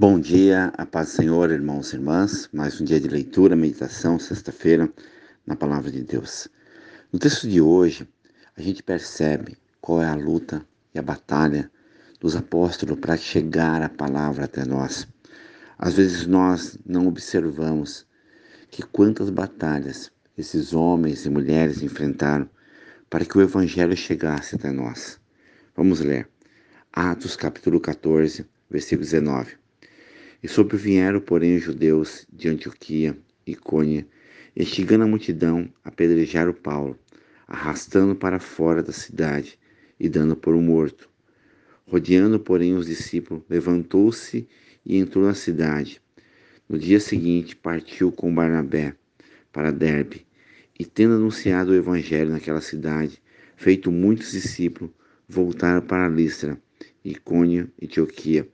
Bom dia, a paz do Senhor, irmãos e irmãs. Mais um dia de leitura, meditação, sexta-feira, na palavra de Deus. No texto de hoje, a gente percebe qual é a luta e a batalha dos apóstolos para chegar a palavra até nós. Às vezes nós não observamos que quantas batalhas esses homens e mulheres enfrentaram para que o evangelho chegasse até nós. Vamos ler. Atos capítulo 14, versículo 19. E sobrevieram, porém, os judeus de Antioquia, Icônia, instigando a multidão, apedrejar o Paulo, arrastando para fora da cidade e dando por um morto. Rodeando, porém, os discípulos, levantou-se e entrou na cidade. No dia seguinte, partiu com Barnabé para Derbe, e tendo anunciado o evangelho naquela cidade, feito muitos discípulos, voltaram para Listra, Icônia e Antioquia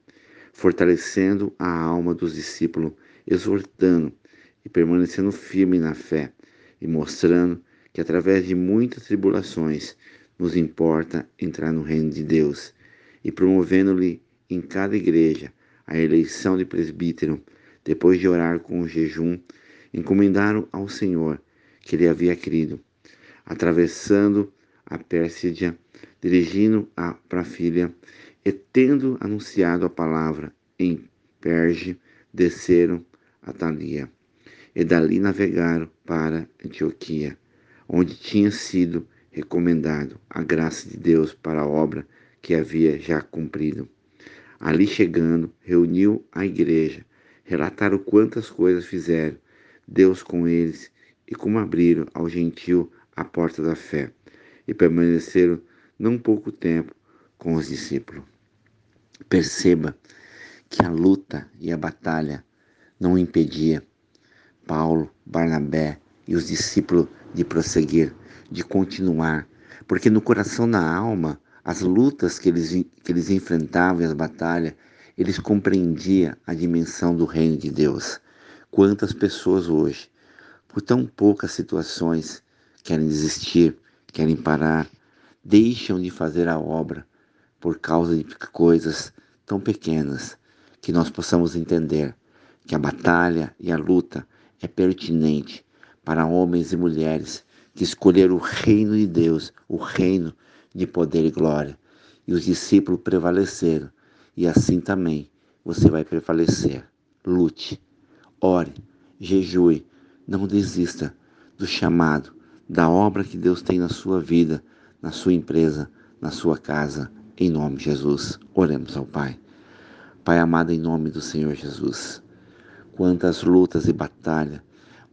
fortalecendo a alma dos discípulos, exortando e permanecendo firme na fé e mostrando que através de muitas tribulações nos importa entrar no reino de Deus e promovendo-lhe em cada igreja a eleição de presbítero, depois de orar com o jejum, encomendaram ao Senhor que lhe havia crido, atravessando a Pérsia, dirigindo a para a filha e tendo anunciado a palavra em Perge, desceram a Thalia, e dali navegaram para Antioquia, onde tinha sido recomendado a graça de Deus para a obra que havia já cumprido. Ali chegando, reuniu a igreja, relataram quantas coisas fizeram, Deus com eles, e como abriram ao gentio a porta da fé, e permaneceram não pouco tempo com os discípulos. Perceba que a luta e a batalha não impedia Paulo, Barnabé e os discípulos de prosseguir, de continuar, porque no coração, na alma, as lutas que eles, que eles enfrentavam e as batalhas, eles compreendiam a dimensão do reino de Deus. Quantas pessoas hoje, por tão poucas situações, querem desistir, querem parar, deixam de fazer a obra por causa de coisas tão pequenas, que nós possamos entender que a batalha e a luta é pertinente para homens e mulheres que escolheram o reino de Deus, o reino de poder e glória. E os discípulos prevaleceram, e assim também você vai prevalecer. Lute, ore, jejue, não desista do chamado, da obra que Deus tem na sua vida, na sua empresa, na sua casa, em nome de Jesus, oremos ao Pai. Pai amado, em nome do Senhor Jesus, quantas lutas e batalhas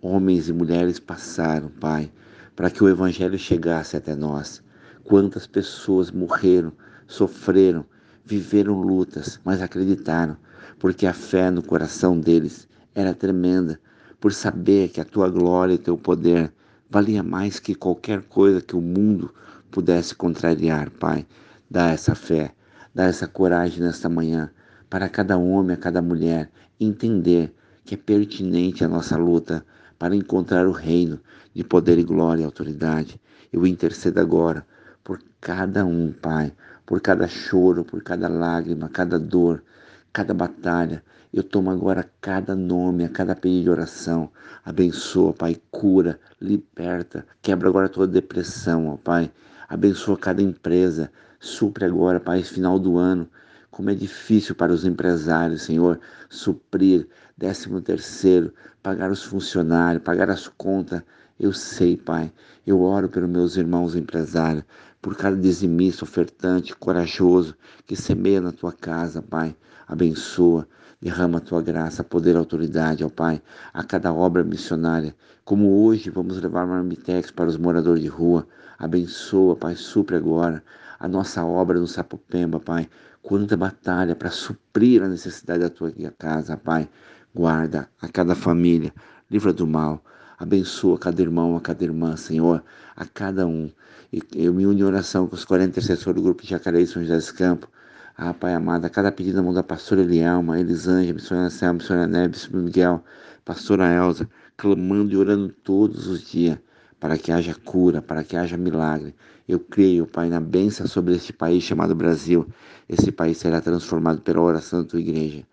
homens e mulheres passaram, Pai, para que o Evangelho chegasse até nós. Quantas pessoas morreram, sofreram, viveram lutas, mas acreditaram, porque a fé no coração deles era tremenda, por saber que a tua glória e teu poder valia mais que qualquer coisa que o mundo pudesse contrariar, Pai. Dá essa fé, dá essa coragem nesta manhã para cada homem, a cada mulher entender que é pertinente a nossa luta para encontrar o reino de poder e glória e autoridade. Eu intercedo agora por cada um, Pai, por cada choro, por cada lágrima, cada dor, cada batalha. Eu tomo agora cada nome, a cada pedido de oração. Abençoa, Pai, cura, liberta, quebra agora toda depressão, ó Pai. Abençoa cada empresa, Supre agora, Pai, esse final do ano. Como é difícil para os empresários, Senhor, suprir décimo terceiro, pagar os funcionários, pagar as contas. Eu sei, Pai. Eu oro pelos meus irmãos empresários, por cada dizimista, ofertante, corajoso, que semeia na tua casa, Pai. Abençoa, derrama a tua graça, poder e autoridade, ó Pai, a cada obra missionária. Como hoje vamos levar marmitex para os moradores de rua. Abençoa, Pai, supre agora a nossa obra no Sapopemba, Pai. Quanta batalha para suprir a necessidade da tua casa, Pai. Guarda a cada família, livra do mal. Abençoa cada irmão, a cada irmã, Senhor, a cada um. E eu me uno em oração com os 40 intercessores do grupo de Jacareí São José dos Campos. Ah, Pai amado, a cada pedido da mão da pastora Elielma, Elisângela, missionária Selma, missionária Neves, Miguel, pastora Elza, clamando e orando todos os dias para que haja cura, para que haja milagre. Eu creio, Pai, na bênção sobre este país chamado Brasil. Esse país será transformado pela oração da tua igreja.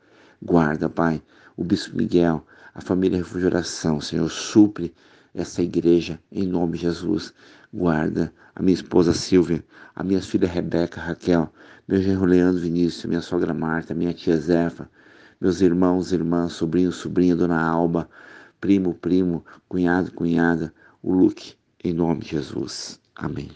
Guarda, Pai, o Bispo Miguel, a família Refúgio Oração, Senhor, supre essa igreja em nome de Jesus. Guarda a minha esposa Silvia, a minha filha Rebeca, Raquel, meu genro Leandro Vinícius, minha sogra Marta, minha tia Zefa, meus irmãos, irmãs, sobrinho, sobrinha, dona Alba, primo, primo, cunhado, cunhada, o Luke, em nome de Jesus. Amém.